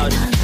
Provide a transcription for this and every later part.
Bad,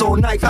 All night.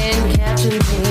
and catching me.